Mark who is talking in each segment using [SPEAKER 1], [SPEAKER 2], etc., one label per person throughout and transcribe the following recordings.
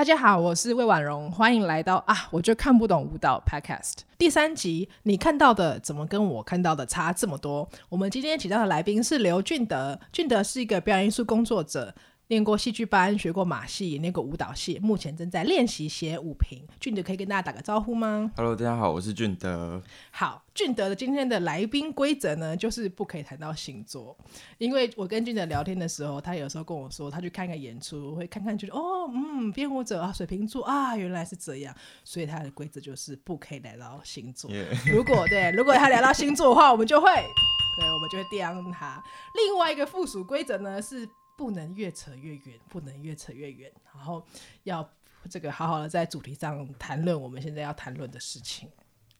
[SPEAKER 1] 大家好，我是魏婉容，欢迎来到啊，我就看不懂舞蹈 Podcast 第三集。你看到的怎么跟我看到的差这么多？我们今天请到的来宾是刘俊德，俊德是一个表演艺术工作者。练过戏剧班，学过马戏，练过舞蹈戏，目前正在练习写舞评。俊德可以跟大家打个招呼吗
[SPEAKER 2] ？Hello，大家好，我是俊德。
[SPEAKER 1] 好，俊德的今天的来宾规则呢，就是不可以谈到星座，因为我跟俊德聊天的时候，他有时候跟我说，他去看个演出，会看看觉得哦，嗯，编舞者啊，水瓶座啊，原来是这样，所以他的规则就是不可以聊到星座。如果对，如果他聊到星座的话，我们就会，对，我们就会刁他。另外一个附属规则呢是。不能越扯越远，不能越扯越远，然后要这个好好的在主题上谈论我们现在要谈论的事情。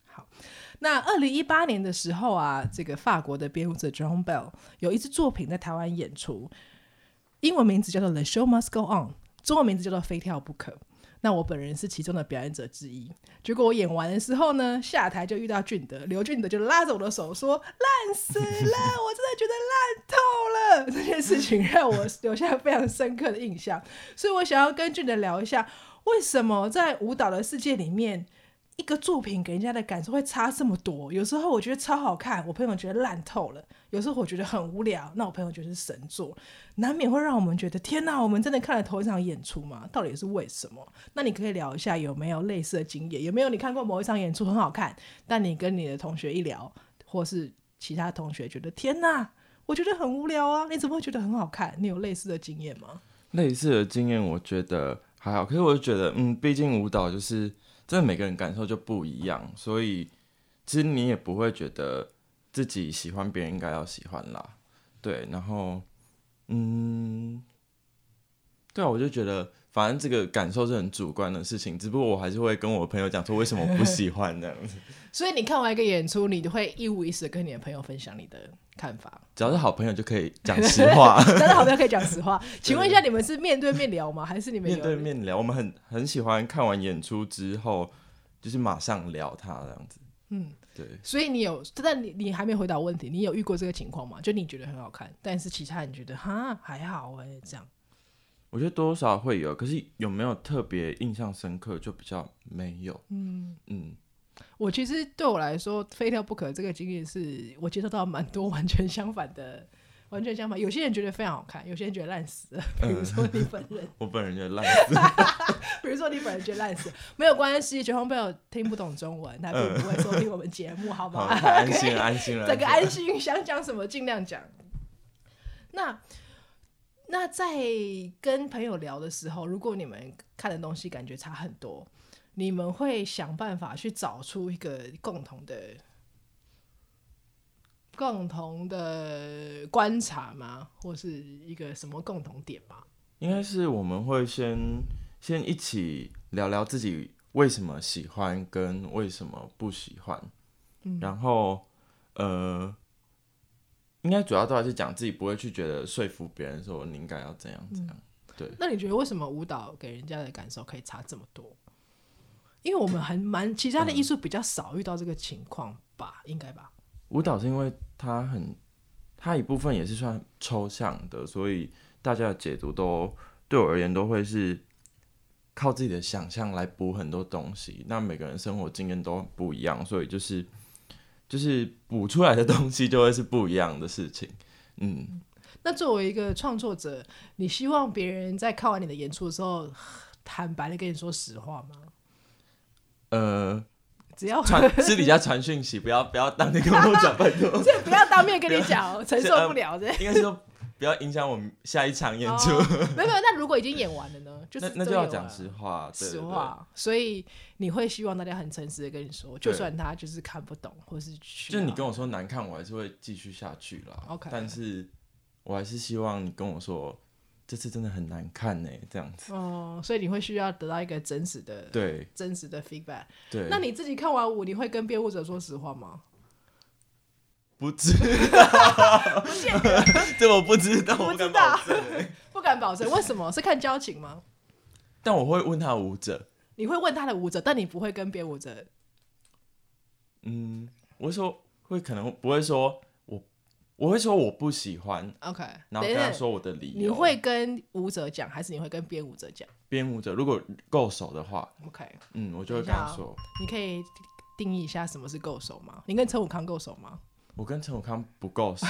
[SPEAKER 1] 好，那二零一八年的时候啊，这个法国的编舞者 Jérôme Bel 有一支作品在台湾演出，英文名字叫做《The Show Must Go On》，中文名字叫做《非跳不可》。那我本人是其中的表演者之一，结果我演完的时候呢，下台就遇到俊德，刘俊德就拉着我的手说：“烂死了，我真的觉得烂透了。”这件事情让我留下非常深刻的印象，所以我想要跟俊德聊一下，为什么在舞蹈的世界里面，一个作品给人家的感受会差这么多。有时候我觉得超好看，我朋友觉得烂透了；有时候我觉得很无聊，那我朋友觉得是神作，难免会让我们觉得天哪，我们真的看了头一场演出吗？到底是为什么？那你可以聊一下有没有类似的经验？有没有你看过某一场演出很好看，但你跟你的同学一聊，或是其他同学觉得天哪，我觉得很无聊啊？你怎么会觉得很好看？你有类似的经验吗？
[SPEAKER 2] 类似的经验，我觉得还好。可是我就觉得，嗯，毕竟舞蹈就是。真的每个人感受就不一样，所以其实你也不会觉得自己喜欢，别人应该要喜欢啦。对，然后，嗯，对啊，我就觉得反正这个感受是很主观的事情，只不过我还是会跟我朋友讲说为什么我不喜欢这样子。
[SPEAKER 1] 所以你看完一个演出，你就会一五一十的跟你的朋友分享你的看法。
[SPEAKER 2] 只要是好朋友就可以讲实话，
[SPEAKER 1] 只要是好朋友可以讲实话。请问一下，你们是面对面聊吗？还是你们
[SPEAKER 2] 面对面聊？我们很很喜欢看完演出之后，就是马上聊他这样子。嗯，对。
[SPEAKER 1] 所以你有，但你你还没回答问题，你有遇过这个情况吗？就你觉得很好看，但是其他人觉得哈还好哎、欸，这样。
[SPEAKER 2] 我觉得多少会有，可是有没有特别印象深刻就比较没有。嗯嗯。
[SPEAKER 1] 我其实对我来说，非跳不可这个经验是我接受到蛮多完全相反的，完全相反。有些人觉得非常好看，有些人觉得烂死了。比如说你本人，
[SPEAKER 2] 我本人觉得烂死了。
[SPEAKER 1] 比如说你本人觉得烂死，没有关系。Jérôme Bel 听不懂中文，他并不会收听我们节目，好不好？
[SPEAKER 2] 安心，安心了，
[SPEAKER 1] 整个安心，想讲什么尽量讲。那那在跟朋友聊的时候，如果你们看的东西感觉差很多。你们会想办法去找出一个共同的、共同的观察吗？或是一个什么共同点吗？
[SPEAKER 2] 应该是我们会先先一起聊聊自己为什么喜欢跟为什么不喜欢，嗯、然后呃，应该主要都还是讲自己，不会去觉得说服别人说你应该要怎样怎样。嗯、对。
[SPEAKER 1] 那你觉得为什么舞蹈给人家的感受可以差这么多？因为我们很蛮其他的艺术比较少遇到这个情况吧，嗯、应该吧。
[SPEAKER 2] 舞蹈是因为它很，它一部分也是算抽象的，所以大家的解读都对我而言都会是靠自己的想象来补很多东西。那每个人生活经验都不一样，所以就是就是补出来的东西就会是不一样的事情。嗯，嗯，
[SPEAKER 1] 那作为一个创作者，你希望别人在看完你的演出的时候，坦白的跟你说实话吗？
[SPEAKER 2] 呃，
[SPEAKER 1] 只要
[SPEAKER 2] 传私底下传讯息，不要不要当面跟我讲，拜托。
[SPEAKER 1] 这不要当面跟你讲，承受不了这。
[SPEAKER 2] 应该是说不要影响我们下一场演出。
[SPEAKER 1] 没有没有，那如果已经演完了呢？就是
[SPEAKER 2] 那就要讲实话，
[SPEAKER 1] 实话。所以你会希望大家很诚实的跟你说，就算他就是看不懂，或是
[SPEAKER 2] 就你跟我说难看，我还是会继续下去啦。OK，但是我还是希望你跟我说。这次真的很难看呢，这样子。
[SPEAKER 1] 哦，所以你会需要得到一个真实的，
[SPEAKER 2] 对，
[SPEAKER 1] 真实的 feedback。
[SPEAKER 2] 对，
[SPEAKER 1] 那你自己看完舞，你会跟编舞者说实话吗？
[SPEAKER 2] 不知道，这我不知道，
[SPEAKER 1] 不
[SPEAKER 2] 我不敢
[SPEAKER 1] 知道
[SPEAKER 2] 保证欸
[SPEAKER 1] 不敢保证。为什么？是看交情吗？
[SPEAKER 2] 但我会问他舞者，
[SPEAKER 1] 你会问他的舞者，但你不会跟别舞者。
[SPEAKER 2] 嗯，我会说会可能不会说我，我会说我不喜欢
[SPEAKER 1] ，OK，
[SPEAKER 2] 然后跟他说我的理由。
[SPEAKER 1] 你会跟舞者讲，还是你会跟编舞者讲？
[SPEAKER 2] 编舞者如果够熟的话
[SPEAKER 1] ，OK，
[SPEAKER 2] 嗯，我就会跟他说。
[SPEAKER 1] 你可以定义一下什么是够熟吗？你跟陈武康够熟吗？
[SPEAKER 2] 我跟陈永康不够熟，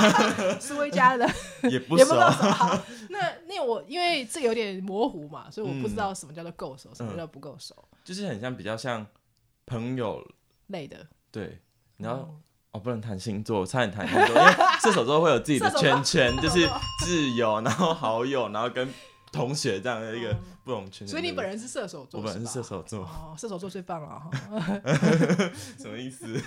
[SPEAKER 1] 是威家的
[SPEAKER 2] 也不
[SPEAKER 1] 也不
[SPEAKER 2] 熟。
[SPEAKER 1] 好，那 那我因为这有点模糊嘛，所以我不知道什么叫做够熟，
[SPEAKER 2] 嗯、
[SPEAKER 1] 什么叫不够熟。
[SPEAKER 2] 就是很像比较像朋友
[SPEAKER 1] 类的。
[SPEAKER 2] 对，然后、
[SPEAKER 1] 嗯、
[SPEAKER 2] 哦，不能谈星座，差点谈星座，因为射手座会有自己的圈圈，就是挚友，然后好友，然后跟同学这样的一个不同圈圈。
[SPEAKER 1] 所以你本人是射手座，
[SPEAKER 2] 我本人是射手座。
[SPEAKER 1] 哦，射手座最棒了。
[SPEAKER 2] 什么意思？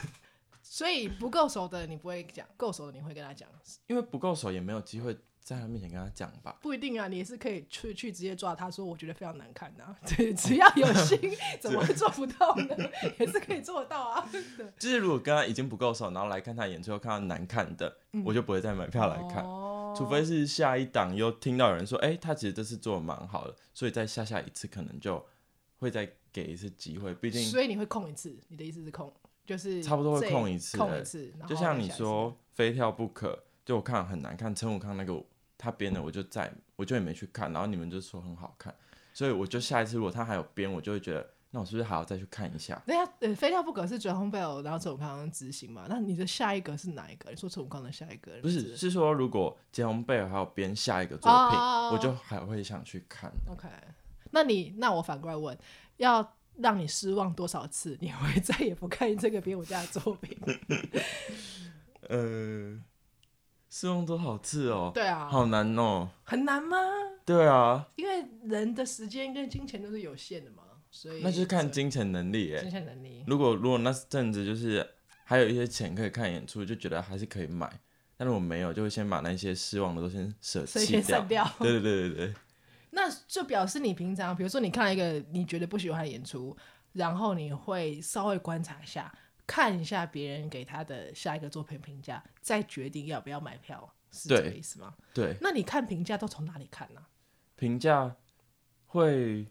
[SPEAKER 1] 所以不够熟的你不会讲，够熟的你会跟他讲。
[SPEAKER 2] 因为不够熟也没有机会在他面前跟他讲吧。
[SPEAKER 1] 不一定啊，你也是可以去去直接抓他说，我觉得非常难看呐、啊。对，只要有心，怎么会做不到呢？也是可以做到啊。
[SPEAKER 2] 就是如果跟他已经不够熟，然后来看他演出，看到难看的，嗯、我就不会再买票来看。哦、除非是下一档又听到有人说，哎、欸，他其实这次做的蛮好的，所以再下下一次可能就会再给一次机会。毕竟，
[SPEAKER 1] 所以你会空一次，你的意思是空？就是
[SPEAKER 2] 差不多会空一次，
[SPEAKER 1] 空一次，
[SPEAKER 2] 就像你说非跳不可，就我看很难看，陈武康那个他编的，我就在我就也没去看，然后你们就说很好看，所以我就下一次如果他还有编，我就会觉得那我是不是还要再去看一下？
[SPEAKER 1] 对呀，呃，非跳不可是 John Bell，然后陈武康执行嘛，那你的下一个是哪一个？你说陈武康的下一个
[SPEAKER 2] 不是，是说如果杰红贝尔还有编下一个作品，哦、我就还会想去看。
[SPEAKER 1] OK，那你那我反过来问，要。让你失望多少次，你会再也不看这个编舞家的作品？
[SPEAKER 2] 呃，失望多少次哦？
[SPEAKER 1] 对啊，
[SPEAKER 2] 好难哦。
[SPEAKER 1] 很难吗？
[SPEAKER 2] 对啊，
[SPEAKER 1] 因为人的时间跟金钱都是有限的嘛，所以
[SPEAKER 2] 那就是看金钱能力哎。
[SPEAKER 1] 金钱能力。
[SPEAKER 2] 如果如果那阵子就是还有一些钱可以看演出，就觉得还是可以买。但是我没有，就会先把那些失望的都先舍弃掉。
[SPEAKER 1] 掉
[SPEAKER 2] 对对对对对。
[SPEAKER 1] 那就表示你平常，比如说你看了一个你觉得不喜欢的演出，然后你会稍微观察一下，看一下别人给他的下一个作品评价，再决定要不要买票，是这个意思吗？
[SPEAKER 2] 对。
[SPEAKER 1] 那你看评价都从哪里看呢？
[SPEAKER 2] 评价会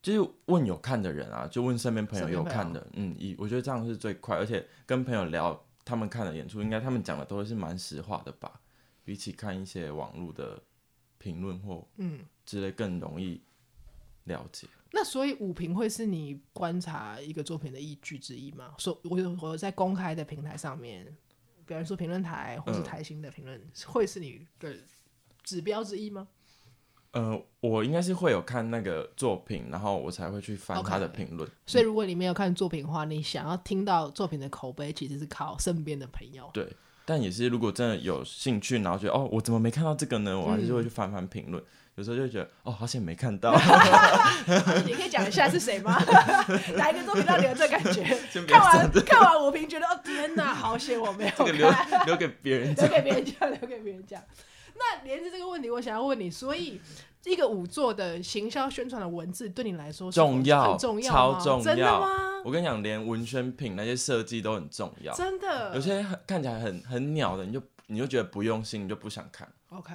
[SPEAKER 2] 就是问有看的人啊，就问身边朋友有看的，嗯，以我觉得这样是最快，而且跟朋友聊他们看的演出，应该他们讲的都是蛮实话的吧，比起看一些网络的。评论或嗯之类更容易了解。嗯、
[SPEAKER 1] 那所以五评会是你观察一个作品的依据之一吗？说我我在公开的平台上面，比方说评论台或是台新的评论，嗯、会是你的指标之一吗？
[SPEAKER 2] 呃，我应该是会有看那个作品，然后我才会去翻他的评论。
[SPEAKER 1] 所以如果你没有看作品的话，你想要听到作品的口碑，其实是靠身边的朋友。
[SPEAKER 2] 对。但也是，如果真的有兴趣，然后觉得哦，我怎么没看到这个呢？我还是会去翻翻评论。嗯、有时候就觉得哦，好险没看到。
[SPEAKER 1] 你可以讲一下是谁吗？哪一个作品让你有这感觉？看完看完我评觉得哦，天哪，好险我没有看。
[SPEAKER 2] 留留给别人，
[SPEAKER 1] 留给别人讲，留给别人讲。那连着这个问题，我想要问你，所以。一个舞作的行销宣传的文字对你来说
[SPEAKER 2] 重要，
[SPEAKER 1] 很重要，
[SPEAKER 2] 超重要。
[SPEAKER 1] 真的吗？
[SPEAKER 2] 我跟你讲，连文宣品那些设计都很重要。
[SPEAKER 1] 真的，
[SPEAKER 2] 有些看起来很很鸟的，你就你就觉得不用心，你就不想看。
[SPEAKER 1] OK，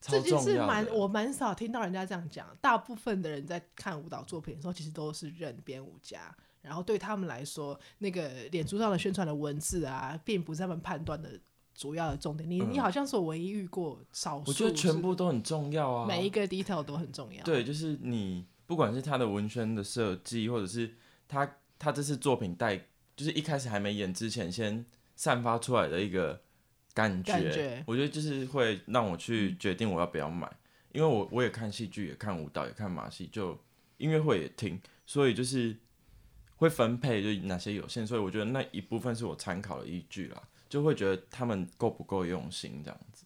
[SPEAKER 2] 这件事
[SPEAKER 1] 蛮我蛮少听到人家这样讲。大部分的人在看舞蹈作品的时候，其实都是认编舞家，然后对他们来说，那个脸书上的宣传的文字啊，并不是他们判断的。主要的重点，你、嗯、你好像是我唯一遇过少数，
[SPEAKER 2] 我觉得全部都很重要啊，
[SPEAKER 1] 每一个 detail 都很重要。
[SPEAKER 2] 对，就是你不管是他的文宣的设计，或者是他他这次作品带，就是一开始还没演之前，先散发出来的一个感
[SPEAKER 1] 觉，
[SPEAKER 2] 我觉得就是会让我去决定我要不要买，嗯、因为我我也看戏剧，也看舞蹈，也看马戏，就音乐会也听，所以就是会分配，就哪些有限，所以我觉得那一部分是我参考的依据啦。就会觉得他们够不够用心这样子。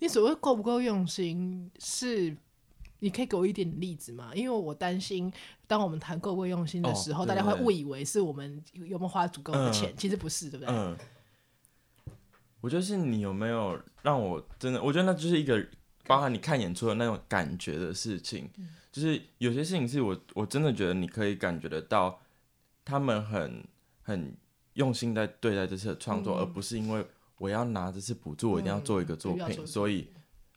[SPEAKER 1] 你所谓够不够用心，是你可以给我一点例子吗？因为我担心，当我们谈够不够用心的时候，哦、大家会误以为是我们有没有花足够的钱，嗯、其实不是，对不对？嗯。
[SPEAKER 2] 我觉得是你有没有让我真的，我觉得那就是一个包含你看演出的那种感觉的事情。嗯、就是有些事情是我我真的觉得你可以感觉得到，他们很很。用心在对待这次的创作，
[SPEAKER 1] 嗯、
[SPEAKER 2] 而不是因为我要拿这次补助，我一定要做一个作品，
[SPEAKER 1] 嗯、
[SPEAKER 2] 所以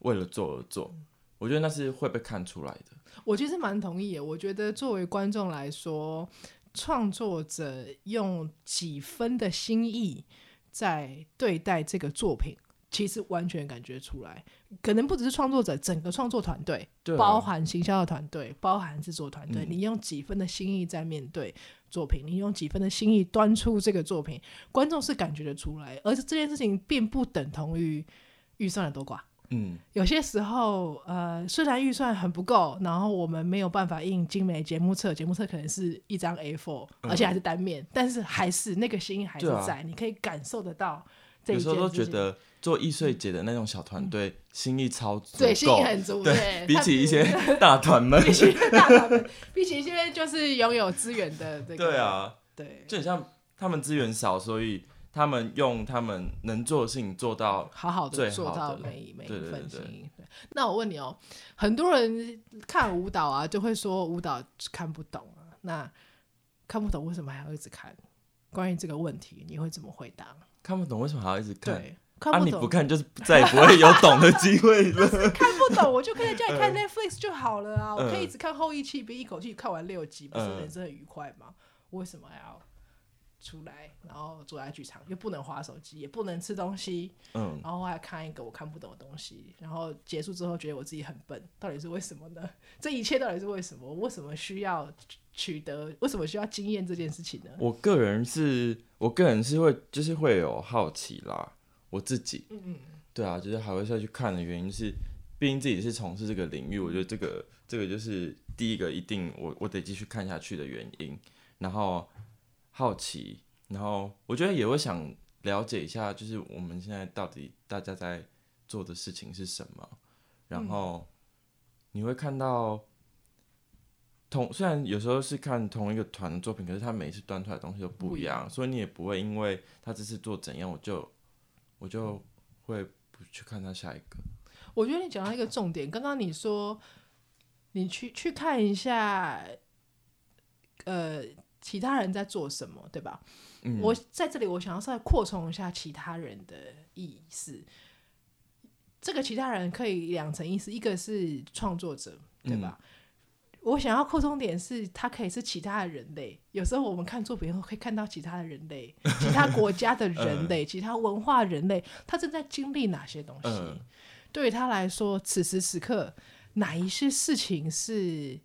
[SPEAKER 2] 为了做而做。嗯、我觉得那是会被看出来的。
[SPEAKER 1] 我其实蛮同意的。我觉得作为观众来说，创作者用几分的心意在对待这个作品。其实完全感觉出来，可能不只是创作者，整个创作团队，
[SPEAKER 2] 对啊、
[SPEAKER 1] 包含行销的团队，包含制作团队，
[SPEAKER 2] 嗯、
[SPEAKER 1] 你用几分的心意在面对作品，你用几分的心意端出这个作品，观众是感觉得出来。而且这件事情并不等同于预算的多寡。
[SPEAKER 2] 嗯，
[SPEAKER 1] 有些时候，呃，虽然预算很不够，然后我们没有办法印精美节目册，节目册可能是一张 A4，、嗯、而且还是单面，但是还是那个心意还是在，啊、你可以感受得到。
[SPEAKER 2] 有时候都觉得做易碎节的那种小团队心意超足，
[SPEAKER 1] 对，心意很足。
[SPEAKER 2] 对，比起一些 大团们，
[SPEAKER 1] 比起大团们，比起一些就是拥有资源的这个，
[SPEAKER 2] 对啊，
[SPEAKER 1] 对，
[SPEAKER 2] 就很像他们资源少，所以他们用他们能做的事情做到
[SPEAKER 1] 好好的做到每每一份心意。
[SPEAKER 2] 对，
[SPEAKER 1] 那我问你哦，很多人看舞蹈啊，就会说舞蹈看不懂啊，那看不懂为什么还要一直看？关于这个问题，你会怎么回答？
[SPEAKER 2] 看不懂为什么还要一直看？
[SPEAKER 1] 对，看不懂，
[SPEAKER 2] 啊，你不看就是再也不会有懂的机会了。
[SPEAKER 1] 看不懂，我就可以叫你看 Netflix 就好了啊！
[SPEAKER 2] 嗯、
[SPEAKER 1] 我可以一直看后翼弃兵，一口气看完六集，不是人生很愉快吗？嗯、为什么还要出来，然后坐在剧场，又不能划手机，也不能吃东西，
[SPEAKER 2] 嗯，
[SPEAKER 1] 然后还看一个我看不懂的东西，然后结束之后觉得我自己很笨，到底是为什么呢？这一切到底是为什么？为什么需要取得？为什么需要经验这件事情呢？
[SPEAKER 2] 我个人是，我个人是会，就是会有好奇啦。我自己，
[SPEAKER 1] 嗯嗯，
[SPEAKER 2] 对啊，就是还会再去看的原因是，毕竟自己是从事这个领域，我觉得这个这个就是第一个一定我我得继续看下去的原因，然后。好奇，然后我觉得也会想了解一下，就是我们现在到底大家在做的事情是什么。然后你会看到同虽然有时候是看同一个团的作品，可是他每一次端出来的东西都不一样，所以你也不会因为他这次做怎样，我就我就会不去看他下一个。
[SPEAKER 1] 我觉得你讲到一个重点，刚刚你说你去去看一下，呃。其他人在做什么，对吧？嗯、我在这里，我想要稍微扩充一下其他人的意思。这个其他人可以两层意思，一个是创作者，对吧？嗯、我想要扩充点是，他可以是其他的人类。有时候我们看作品后，可以看到其他的人类，其他国家的人类，其他文化人类，他正在经历哪些东西？嗯、对于他来说，此时此刻，哪一些事情是？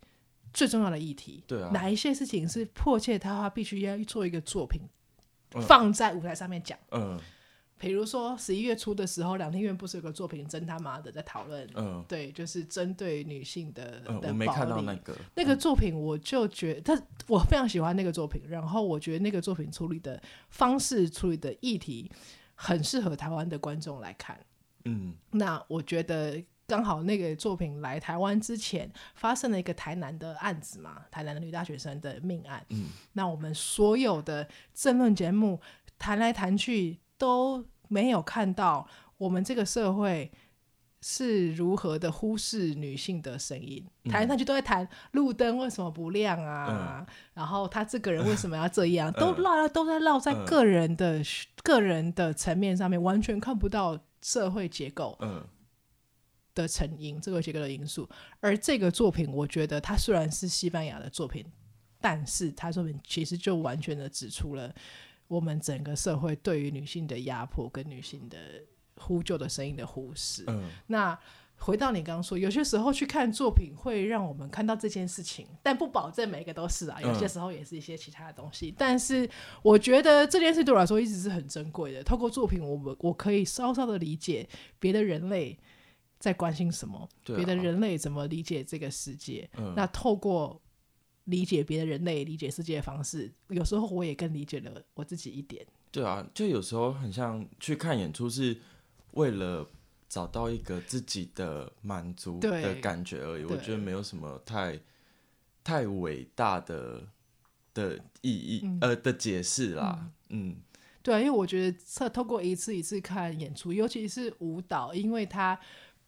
[SPEAKER 1] 最重要的议题，
[SPEAKER 2] 对啊，
[SPEAKER 1] 哪一些事情是迫切他，他必须要做一个作品，嗯、放在舞台上面讲。嗯，比如说十一月初的时候，两天院不是有个作品，真他妈的在讨论。嗯，对，就是针对女性的。嗯、的
[SPEAKER 2] 我没看到那个
[SPEAKER 1] 那个作品，我就觉得他，我非常喜欢那个作品。然后我觉得那个作品处理的方式、处理的议题，很适合台湾的观众来看。嗯，那我觉得。刚好那个作品来台湾之前，发生了一个台南的案子嘛，台南的女大学生的命案。嗯，那我们所有的政论节目谈来谈去都没有看到我们这个社会是如何的忽视女性的声音。谈来谈去都在谈路灯为什么不亮啊，嗯、然后他这个人为什么要这样，嗯、都绕都在绕在个人的、嗯、个人的层面上面，完全看不到社会结构。嗯。的成因，这个结构的因素，而这个作品，我觉得它虽然是西班牙的作品，但是它作品其实就完全的指出了我们整个社会对于女性的压迫跟女性的呼救的声音的忽视。嗯，那回到你刚刚说，有些时候去看作品会让我们看到这件事情，但不保证每个都是啊，有些时候也是一些其他的东西。嗯，但是我觉得这件事对我来说一直是很珍贵的。透过作品，我们我可以稍稍的理解别的人类。在关心什么？别的人类怎么理解这个世界？嗯、那透过理解别的人类理解世界的方式，有时候我也更理解了我自己一点。
[SPEAKER 2] 对啊，就有时候很像去看演出，是为了找到一个自己的满足的感觉而已。我觉得没有什么太太伟大的的意义、嗯、呃的解释啦。嗯，嗯
[SPEAKER 1] 对啊，因为我觉得透过一次一次看演出，尤其是舞蹈，因为它。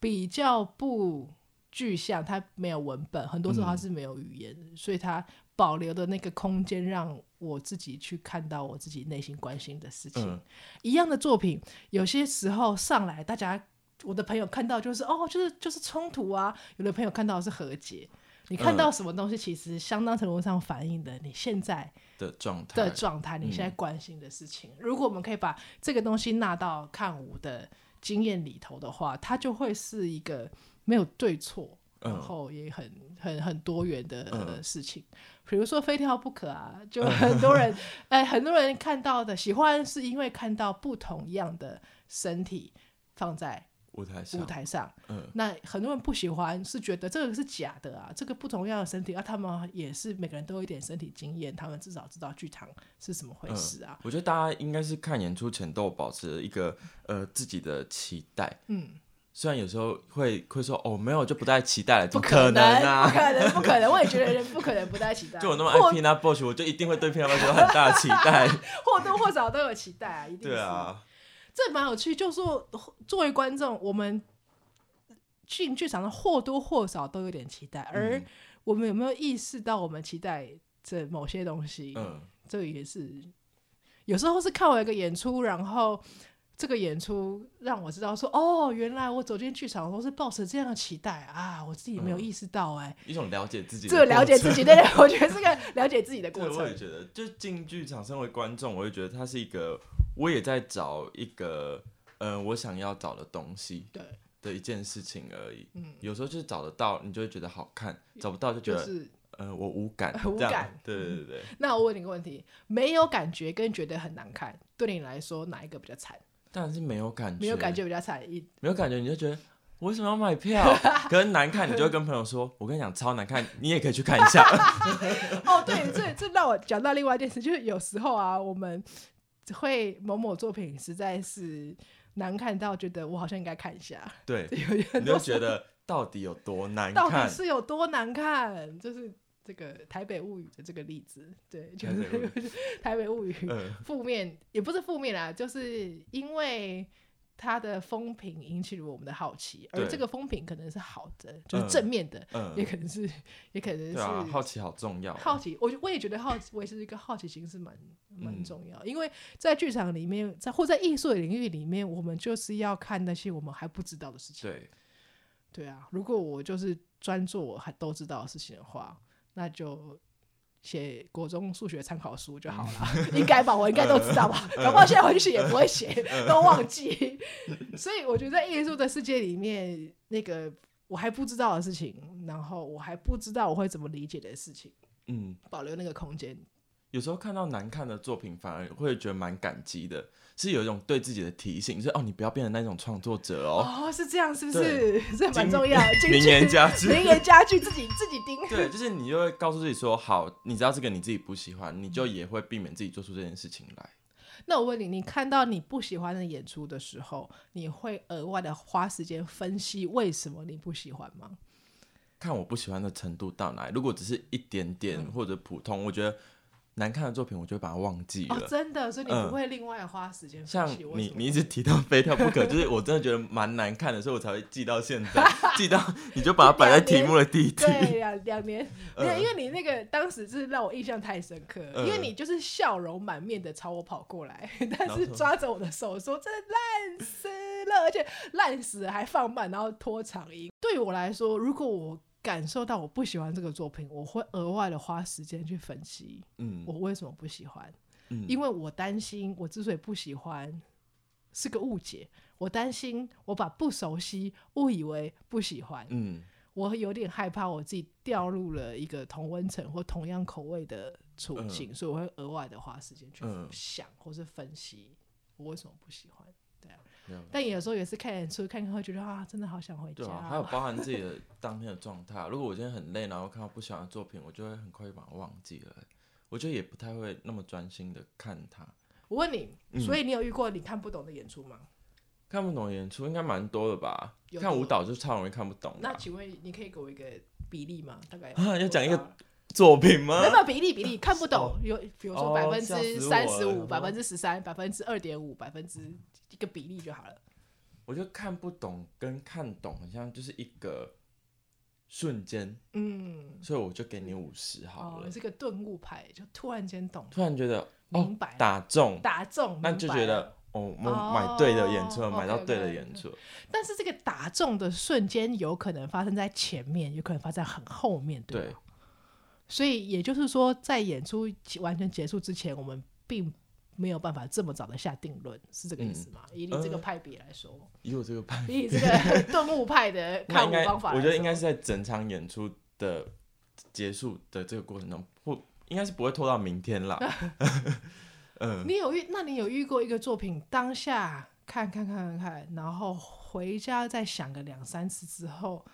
[SPEAKER 1] 比较不具象，它没有文本，很多时候它是没有语言，嗯、所以它保留的那个空间让我自己去看到我自己内心关心的事情。
[SPEAKER 2] 嗯、
[SPEAKER 1] 一样的作品，有些时候上来，大家我的朋友看到就是哦，就是就是冲突啊；有的朋友看到是和解。你看到什么东西，其实相当程度上反映的你现在
[SPEAKER 2] 的状态
[SPEAKER 1] 的状态，你现在关心的事情。嗯、如果我们可以把这个东西纳到看舞的经验里头的话，它就会是一个没有对错，嗯、然后也很很很多元的、事情。比如说非跳不可啊，就很多人 哎、很多人看到的喜欢是因为看到不同样的身体放在。
[SPEAKER 2] 舞台上，
[SPEAKER 1] 舞台上，
[SPEAKER 2] 嗯，
[SPEAKER 1] 那很多人不喜欢，是觉得这个是假的啊，这个不同样的身体啊，他们也是每个人都有一点身体经验，他们至少知道剧场是什么回事啊。
[SPEAKER 2] 嗯、我觉得大家应该是看演出前都保持一个呃自己的期待，
[SPEAKER 1] 嗯，
[SPEAKER 2] 虽然有时候会会说哦没有就不带期待了，
[SPEAKER 1] 不可能啊，
[SPEAKER 2] 不可
[SPEAKER 1] 能，不可能，我也觉得人不可能不带期待。
[SPEAKER 2] 就我那么爱 Pina Bausch，我就一定会对 Pina Bausch 有很大的期待，
[SPEAKER 1] 或多或少都有期待啊，一定是。
[SPEAKER 2] 对啊，
[SPEAKER 1] 这蛮有趣，就是说作为观众，我们。进剧场的或多或少都有点期待，而我们有没有意识到我们期待这某些东西？
[SPEAKER 2] 嗯，
[SPEAKER 1] 这也是有时候是看完一个演出，然后这个演出让我知道说，哦，原来我走进剧场都是抱持这样的期待啊，我自己没有意识到哎、欸
[SPEAKER 2] 嗯，一种了解自己的，
[SPEAKER 1] 这个了解自己，对，我觉得是个了解自己的过程。
[SPEAKER 2] 我也觉得，就进剧场身为观众，我会觉得它是一个，我也在找一个，嗯、呃，我想要找的东西。
[SPEAKER 1] 对。
[SPEAKER 2] 的一件事情而已，
[SPEAKER 1] 嗯，
[SPEAKER 2] 有时候就是找得到，你就会觉得好看；找不到就觉得，
[SPEAKER 1] 就是、
[SPEAKER 2] 呃，我无感，
[SPEAKER 1] 无感。
[SPEAKER 2] 对对对对。
[SPEAKER 1] 那我问你个问题：没有感觉跟觉得很难看，对你来说哪一个比较惨？
[SPEAKER 2] 当然是没有感觉，
[SPEAKER 1] 没有感觉比较惨。一
[SPEAKER 2] 没有感觉你就觉得我为什么要买票？可能难看，你就会跟朋友说：“我跟你讲，超难看，你也可以去看一下。”
[SPEAKER 1] 哦，对，这这让我讲到另外一件事，就是有时候啊，我们会某某作品实在是。难看到觉得我好像应该看一下，
[SPEAKER 2] 对，你就觉得到底有多难看？
[SPEAKER 1] 到底是有多难看？就是这个《台北物语》的这个例子，对，就是《台北物语 》负面也不是负面啦，就是因为。它的风评引起了我们的好奇，而这个风评可能是好的，就是正面的，
[SPEAKER 2] 嗯、
[SPEAKER 1] 也可能是，也可能是、
[SPEAKER 2] 啊、好奇好重要。
[SPEAKER 1] 好奇，我我也觉得好奇，我也是一个好奇心是蛮蛮重要，因为在剧场里面，在或在艺术领域里面，我们就是要看那些我们还不知道的事情。
[SPEAKER 2] 对，
[SPEAKER 1] 对啊，如果我就是专做我还都知道的事情的话，那就。写国中数学参考书就好了，应该吧？我应该都知道吧？搞不好现在回去写也不会写，都忘记。所以我觉得在艺术的世界里面，那个我还不知道的事情，然后我还不知道我会怎么理解的事情，
[SPEAKER 2] 嗯，
[SPEAKER 1] 保留那个空间。
[SPEAKER 2] 有时候看到难看的作品，反而会觉得蛮感激的。是有一种对自己的提醒，是哦，你不要变成那种创作者哦。
[SPEAKER 1] 哦，是这样，是不是？这蛮重要。
[SPEAKER 2] 名言佳句，
[SPEAKER 1] 名言佳句，自己自己盯。
[SPEAKER 2] 对，就是你就会告诉自己说，好，你知道这个你自己不喜欢，你就也会避免自己做出这件事情来。
[SPEAKER 1] 那我问你，你看到你不喜欢的演出的时候，你会额外的花时间分析为什么你不喜欢吗？
[SPEAKER 2] 看我不喜欢的程度到哪里？如果只是一点点或者普通，嗯、我觉得。难看的作品，我就会把它忘记了。
[SPEAKER 1] 哦，真的，所以你不会另外花时间、嗯。
[SPEAKER 2] 像你，你一直提到《非跳不可》，就是我真的觉得蛮难看的，所以我才会记到现在，记到你就把它摆在题目的第一题。
[SPEAKER 1] 对两，两年，没有、嗯，因为你那个当时就是让我印象太深刻，嗯、因为你就是笑容满面的朝我跑过来，但是抓着我的手说：“这烂死了，而且烂死了还放慢，然后拖长音。”对我来说，如果我感受到我不喜欢这个作品，我会额外的花时间去分析，嗯，我为什么不喜欢？嗯，因为我担心我之所以不喜欢是个误解，我担心我把不熟悉误以为不喜欢，嗯，我有点害怕我自己掉入了一个同温层或同样口味的处境，嗯，所以我会额外的花时间去想或是分析我为什么不喜欢。但有时候也是看演出，看看会觉得啊，真的好想回家。
[SPEAKER 2] 对啊，还有包含自己的当天的状态。如果我今天很累，然后看到不喜欢的作品，我就会很快就把它忘记了。我觉得也不太会那么专心的看它。
[SPEAKER 1] 我问你，嗯，所以你有遇过你看不懂的演出吗？
[SPEAKER 2] 看不懂演出应该蛮多的吧？看舞蹈就超容易看不懂。
[SPEAKER 1] 那请问你可以给我一个比例吗？大概
[SPEAKER 2] 啊，要讲一个作品吗？
[SPEAKER 1] 没有比例，比例看不懂有，比如说百分之三十五、百分之十三、百分之二点五、百分之。一个比例就好了。
[SPEAKER 2] 我觉得看不懂跟看懂好像就是一个瞬间，
[SPEAKER 1] 嗯，
[SPEAKER 2] 所以我就给你五十好了。
[SPEAKER 1] 哦，这个顿悟派就突然间懂，
[SPEAKER 2] 突然觉得
[SPEAKER 1] 明白，
[SPEAKER 2] 打中，
[SPEAKER 1] 打中，
[SPEAKER 2] 那就觉得哦，我买对的演出，买到对的演出。
[SPEAKER 1] 但是这个打中的瞬间有可能发生在前面，有可能发生在很后面，对。对。所以也就是说，在演出完全结束之前，我们并没有办法这么早的下定论，是这个意思吗？嗯、以你这个派别来说，呃、以
[SPEAKER 2] 我这个派，
[SPEAKER 1] 以这个 顿悟派的看舞方法，
[SPEAKER 2] 我觉得应该是在整场演出的结束的这个过程中，不应该是不会拖到明天了。
[SPEAKER 1] 嗯，你有遇？那你有遇过一个作品，当下看看看看看，然后回家再想个两三次之后，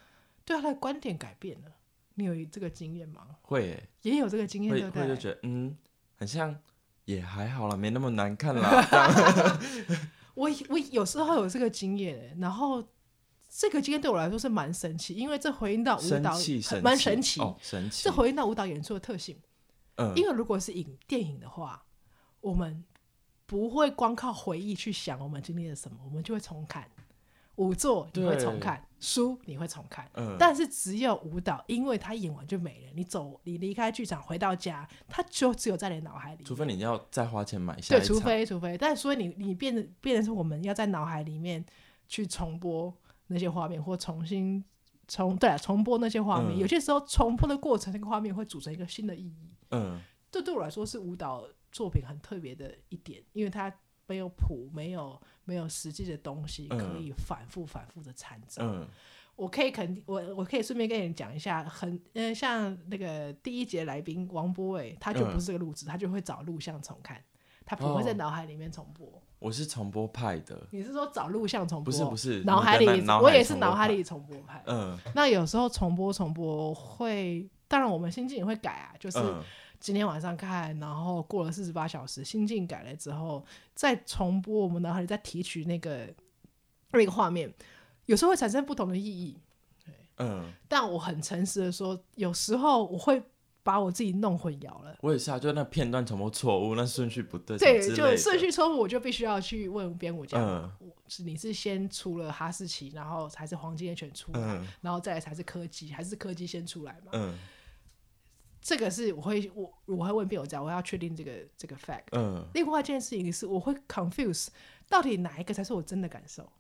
[SPEAKER 1] 对他的观点改变了？你有这个经验吗？
[SPEAKER 2] 会、欸，
[SPEAKER 1] 也有这个经验，对不对？
[SPEAKER 2] 会就觉得嗯，很像，也还好啦，没那么难看啦。
[SPEAKER 1] 我我有时候有这个经验，然后这个经验对我来说是蛮神奇，因为这回应到舞蹈，蛮神奇，
[SPEAKER 2] 哦，神奇。
[SPEAKER 1] 这回应到舞蹈演出的特性。
[SPEAKER 2] 嗯，
[SPEAKER 1] 因为如果是影电影的话，我们不会光靠回忆去想我们经历了什么，我们就会重看。舞作你会重看，书你会重看，嗯，但是只有舞蹈，因为他演完就没了。你走，你离开剧场回到家，他就只有在你脑海里。
[SPEAKER 2] 除非你要再花钱买下。
[SPEAKER 1] 对，除非除非，但所以你你变得变成是我们要在脑海里面去重播那些画面，或重新重对啊重播那些画面，嗯。有些时候重播的过程，那个画面会组成一个新的意义。
[SPEAKER 2] 嗯，
[SPEAKER 1] 这对我来说是舞蹈作品很特别的一点，因为它。没有谱，没有没有实际的东西可以反复反复的参照。
[SPEAKER 2] 嗯，
[SPEAKER 1] 我可以肯定，我我可以顺便跟你讲一下，很呃，像那个第一节来宾王波伟，他就不是这个路子，嗯，他就会找录像重看，他不会在脑海里面重播。哦，
[SPEAKER 2] 我是重播派的。
[SPEAKER 1] 你是说找录像重播？
[SPEAKER 2] 不是不是，
[SPEAKER 1] 脑海里我也是脑海里重播派。
[SPEAKER 2] 嗯，
[SPEAKER 1] 那有时候重播重播会，当然我们心境也会改啊，就是。嗯今天晚上看，然后过了四十八小时，心境改了之后，再重播我们脑海里再提取那个那个画面，有时候会产生不同的意义。对，
[SPEAKER 2] 嗯，
[SPEAKER 1] 但我很诚实的说，有时候我会把我自己弄混淆了。
[SPEAKER 2] 我也是啊，就那片段重播错误，那顺序不对，
[SPEAKER 1] 对，就顺序错误，我就必须要去问编舞家，
[SPEAKER 2] 嗯，
[SPEAKER 1] 是你是先出了哈士奇，然后才是黄金猎犬出来，
[SPEAKER 2] 嗯，
[SPEAKER 1] 然后再来才是柯基，还是柯基先出来嘛？
[SPEAKER 2] 嗯。
[SPEAKER 1] 这个是我会我我会问辩友家，我要确定这个这个 fact。
[SPEAKER 2] 嗯。
[SPEAKER 1] 另外一件事情是，我会 confuse 到底哪一个才是我真的感受？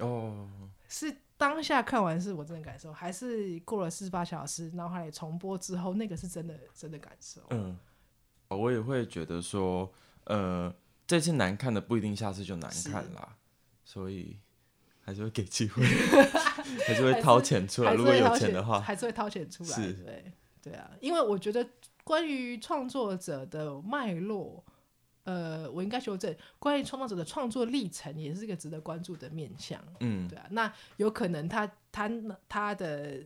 [SPEAKER 2] 哦。
[SPEAKER 1] 是当下看完是我真的感受，还是过了四十八小时，脑海里重播之后那个是真的真的感受？
[SPEAKER 2] 嗯。我也会觉得说，呃，这次难看的不一定下次就难看啦，所以还是会给机会，还是会掏钱出来，如果有钱的话，
[SPEAKER 1] 还是会掏钱出来，
[SPEAKER 2] 是
[SPEAKER 1] 对。对啊，因为我觉得关于创作者的脉络，呃，我应该修正，关于创作者的创作历程，也是一个值得关注的面向。
[SPEAKER 2] 嗯，
[SPEAKER 1] 对啊，那有可能他他他的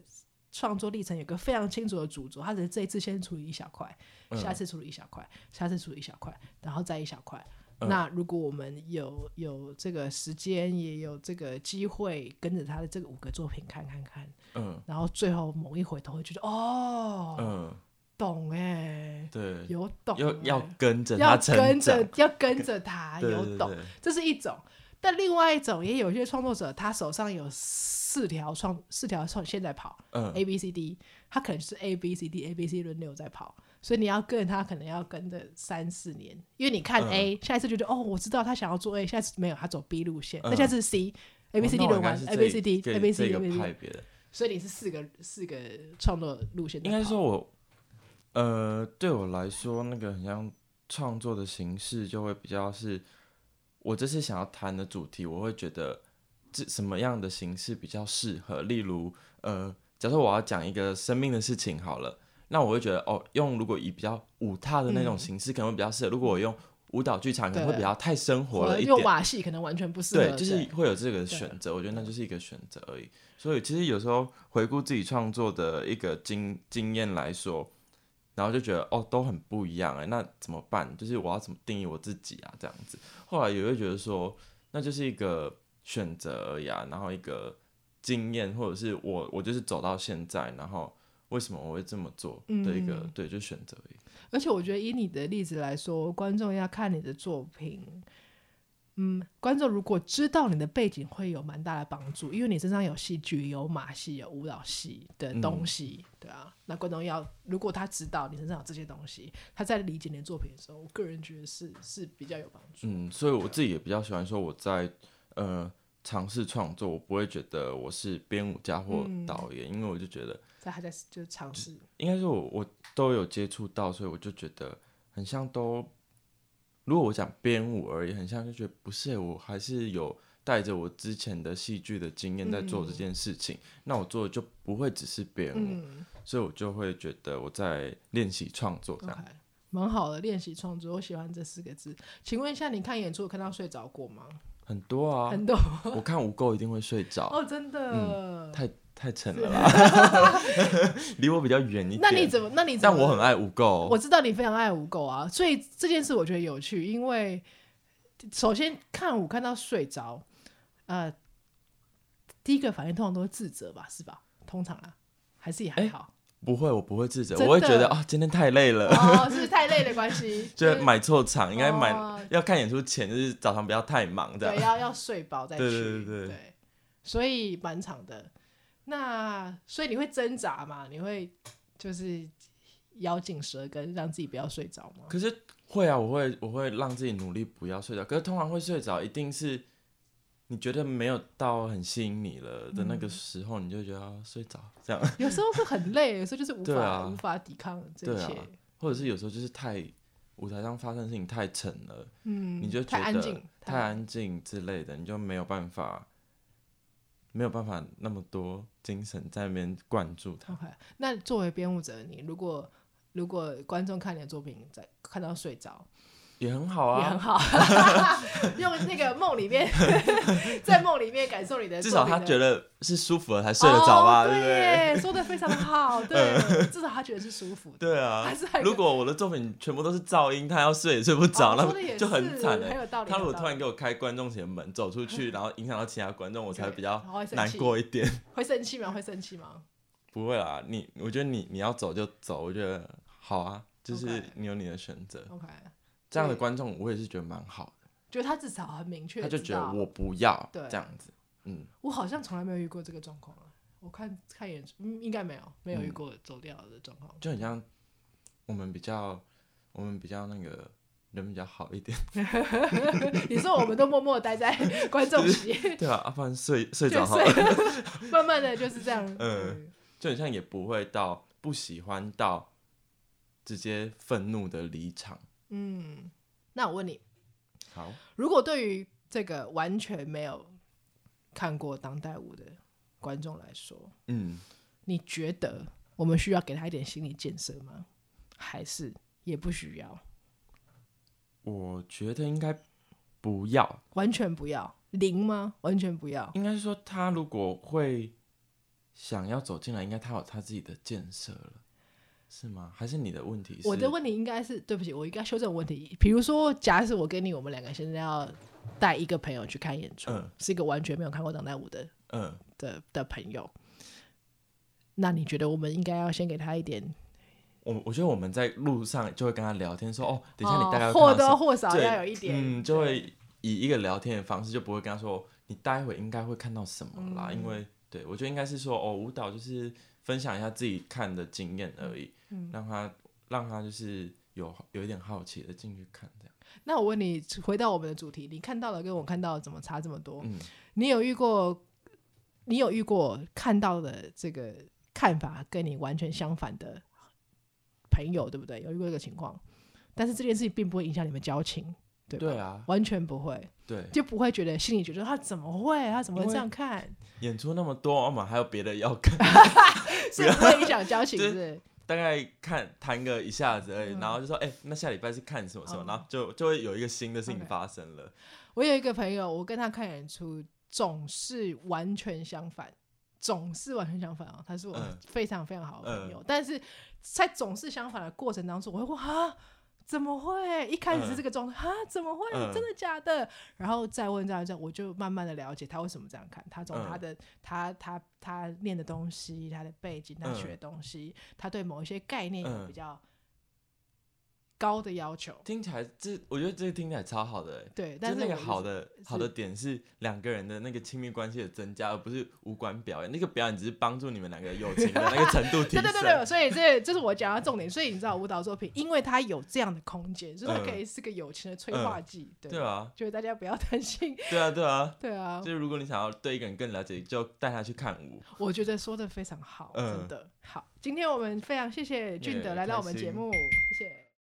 [SPEAKER 1] 创作历程有个非常清楚的主轴，他只是这一次先处理一小块，下次处理一小块，下次处理一小块，然后再一小块。嗯、那如果我们有有这个时间，也有这个机会跟着他的这个五个作品看看看，
[SPEAKER 2] 嗯，
[SPEAKER 1] 然后最后某一回头会觉得哦，
[SPEAKER 2] 嗯，
[SPEAKER 1] 懂哎，
[SPEAKER 2] 对，
[SPEAKER 1] 有懂，
[SPEAKER 2] 要要跟着他
[SPEAKER 1] 要跟着要跟着他 有懂，这是一种。但另外一种，也有一些创作者，他手上有四条创四条创现在跑，
[SPEAKER 2] 嗯
[SPEAKER 1] ，A B C D，他可能是 A B C D A B C 轮流在跑。所以你要跟他，可能要跟着三四年，因为你看 A，、嗯、下一次就觉得哦，我知道他想要做 A，下次没有，他走 B 路线，那、嗯、下次 C，A B C D 轮完，A B C D，A B C D，A B C D，所以你是四个四个创作路线。
[SPEAKER 2] 应该说我，呃，对我来说，那个很像创作的形式就会比较是，我这次想要谈的主题，我会觉得这什么样的形式比较适合。例如，呃，假设我要讲一个生命的事情，好了。那我会觉得哦，用如果以比较舞踏的那种形式，可能会比较适合、嗯。如果我用舞蹈剧场，可能会比较太生活了一点。
[SPEAKER 1] 用马戏可能完全不适合。
[SPEAKER 2] 对，就是会有这个选择。我觉得那就是一个选择而已。所以其实有时候回顾自己创作的一个经经验来说，然后就觉得哦，都很不一样哎，那怎么办？就是我要怎么定义我自己啊？这样子。后来也会觉得说，那就是一个选择而已啊。然后一个经验，或者是我我就是走到现在，然后。为什么我会这么做的一个、嗯、对，就选择。而
[SPEAKER 1] 且我觉得以你的例子来说，观众要看你的作品，嗯，观众如果知道你的背景，会有蛮大的帮助，因为你身上有戏剧、有马戏、有舞蹈戏的东西，嗯、对啊。那观众要如果他知道你身上有这些东西，他在理解你的作品的时候，我个人觉得是是比较有帮助。
[SPEAKER 2] 嗯，所以我自己也比较喜欢说我在呃尝试创作，我不会觉得我是编舞家或导演，嗯、因为我就觉得
[SPEAKER 1] 在还在就是尝试，
[SPEAKER 2] 应该是我我都有接触到，所以我就觉得很像都。如果我讲编舞而已，很像就觉得不是，我还是有带着我之前的戏剧的经验在做这件事情，嗯、那我做的就不会只是编舞，嗯、所以我就会觉得我在练习创作这
[SPEAKER 1] 样，蛮、好的练习创作，我喜欢这四个字。请问一下，你看演出有看到睡着过吗？很
[SPEAKER 2] 多啊，
[SPEAKER 1] 很多。
[SPEAKER 2] 我看无垢一定会睡着
[SPEAKER 1] 哦，真的，
[SPEAKER 2] 嗯、太。太沉了啦，离我比较远一点。
[SPEAKER 1] 那你怎么？那你怎么？
[SPEAKER 2] 但我很爱污垢。
[SPEAKER 1] 我知道你非常爱污垢啊，所以这件事我觉得有趣，因为首先看舞看到睡着，呃，第一个反应通常都会自责吧，是吧？通常啊，还是也还好。欸、不
[SPEAKER 2] 会，我不会自责，我会觉得啊、哦，今天太累了，
[SPEAKER 1] 哦，是太累的关系？
[SPEAKER 2] 就买错场，应该买、哦、要看演出前，就是早上不要太忙，这样
[SPEAKER 1] 对，要要睡饱再去。
[SPEAKER 2] 对对对对，
[SPEAKER 1] 对，所以满场的。那所以你会挣扎吗？你会就是咬紧舌根，让自己不要睡着吗？
[SPEAKER 2] 可是会啊，我会我会让自己努力不要睡着。可是通常会睡着，一定是你觉得没有到很吸引你了的那个时候，你就觉得要睡着。这样 有时候
[SPEAKER 1] 是很累，有时候就是无法、啊、无法抵抗这些、啊，
[SPEAKER 2] 或者是有时候就是太舞台上发生的事情太沉了，
[SPEAKER 1] 嗯，
[SPEAKER 2] 你就觉得太安静太安静之类的，你就没有办法。没有办法那么多精神在那边灌注他。
[SPEAKER 1] Okay. 那作为编舞者，你如果如果观众看你的作品在看到睡着。
[SPEAKER 2] 也很好啊，
[SPEAKER 1] 也很好，用那个梦里面，在梦里面感受你的，
[SPEAKER 2] 至少他觉得是舒服了才睡得着吧，对不对？
[SPEAKER 1] 说的非常好，对，至少他觉得是舒服的。
[SPEAKER 2] 对啊，如果我的作品全部都是噪音，他要睡也睡不着，那就很惨了。他如果突然给我开观众席的门走出去，然后影响到其他观众，我才会比较难过一点。
[SPEAKER 1] 会生气吗？会生气吗？
[SPEAKER 2] 不会啦，你我觉得你你要走就走，我觉得好啊，就是你有你的选择。
[SPEAKER 1] OK。
[SPEAKER 2] 这样的观众，我也是觉得蛮好的。
[SPEAKER 1] 觉得他至少很明确，
[SPEAKER 2] 他就觉得我不要这样子。嗯，
[SPEAKER 1] 我好像从来没有遇过这个状况啊。我看看演出，嗯，应该没有，没有遇过走掉的状况。
[SPEAKER 2] 就很像我们比较，我们比较那个人比较好一点。
[SPEAKER 1] 你说我们都默默待在 观众席，
[SPEAKER 2] 对啊，阿凡睡睡着好了，
[SPEAKER 1] 慢慢的就是这样。
[SPEAKER 2] 嗯，就很像也不会到不喜欢到直接愤怒的离场。
[SPEAKER 1] 嗯，那我问你，
[SPEAKER 2] 好，
[SPEAKER 1] 如果对于这个完全没有看过当代舞的观众来说，
[SPEAKER 2] 嗯，
[SPEAKER 1] 你觉得我们需要给他一点心理建设吗？还是也不需要？
[SPEAKER 2] 我觉得应该不要，
[SPEAKER 1] 完全不要，零吗？完全不要。
[SPEAKER 2] 应该是说，他如果会想要走进来，应该他有他自己的建设了。是吗？还是你的问题是？
[SPEAKER 1] 我的问题应该是，对不起，我应该修正问题。比如说，假使我跟你，我们两个现在要带一个朋友去看演出，嗯、是一个完全没有看过当代舞的，嗯，的的朋友，那你觉得我们应该要先给他一点？
[SPEAKER 2] 我我觉得我们在路上就会跟他聊天，说哦，等一下你大概
[SPEAKER 1] 或多或少要有一点，
[SPEAKER 2] 嗯，就会以一个聊天的方式，就不会跟他说你待会应该会看到什么啦，嗯、因为对我觉得应该是说哦，舞蹈就是分享一下自己看的经验而已。嗯，让他让他就是有有一点好奇的进去看这样。
[SPEAKER 1] 那我问你，回到我们的主题，你看到的跟我看到的怎么差这么多？
[SPEAKER 2] 嗯，
[SPEAKER 1] 你有遇过，你有遇过看到的这个看法跟你完全相反的朋友，对不对？有遇过这个情况，但是这件事情并不会影响你们交情，对吧？
[SPEAKER 2] 对啊，
[SPEAKER 1] 完全不会，
[SPEAKER 2] 对，
[SPEAKER 1] 就不会觉得心里觉得他怎么会，他怎么会这样看？
[SPEAKER 2] 演出那么多，我们还有别的要看，
[SPEAKER 1] 是不会影响交情，是？
[SPEAKER 2] 大概看谈个一下子而已，嗯、然后就说，哎、欸，那下礼拜是看什么什么，嗯、然后就就会有一个新的事情发生了。Okay.
[SPEAKER 1] 我有一个朋友，我跟他看演出总是完全相反，总是完全相反啊！他是我非常非常好的朋友，嗯、但是在总是相反的过程当中，我会哇啊。怎么会？一开始是这个状态啊？怎么会？嗯、真的假的？然后再问再问，我就慢慢的了解他为什么这样看。他从他的、嗯、他他他念的东西，他的背景，他学的东西，嗯、他对某一些概念有比较高的要求。
[SPEAKER 2] 听起来这，我觉得这个听起来超好的。
[SPEAKER 1] 对，但是
[SPEAKER 2] 那个好的好的点是两个人的那个亲密关系的增加，而不是无关表演。那个表演只是帮助你们两个友情的那个 程度提升。
[SPEAKER 1] 对对对对，所以这这是我讲的重点。所以你知道舞蹈作品，因为它有这样的空间，所以它可以是个友情的催化剂。
[SPEAKER 2] 嗯、对，对啊，
[SPEAKER 1] 就是大家不要担心。
[SPEAKER 2] 对啊对啊
[SPEAKER 1] 对啊，
[SPEAKER 2] 就是如果你想要对一个人更了解，就带他去看舞。
[SPEAKER 1] 我觉得说的非常好，真的、嗯、好。今天我们非常谢谢俊德来到我们节目。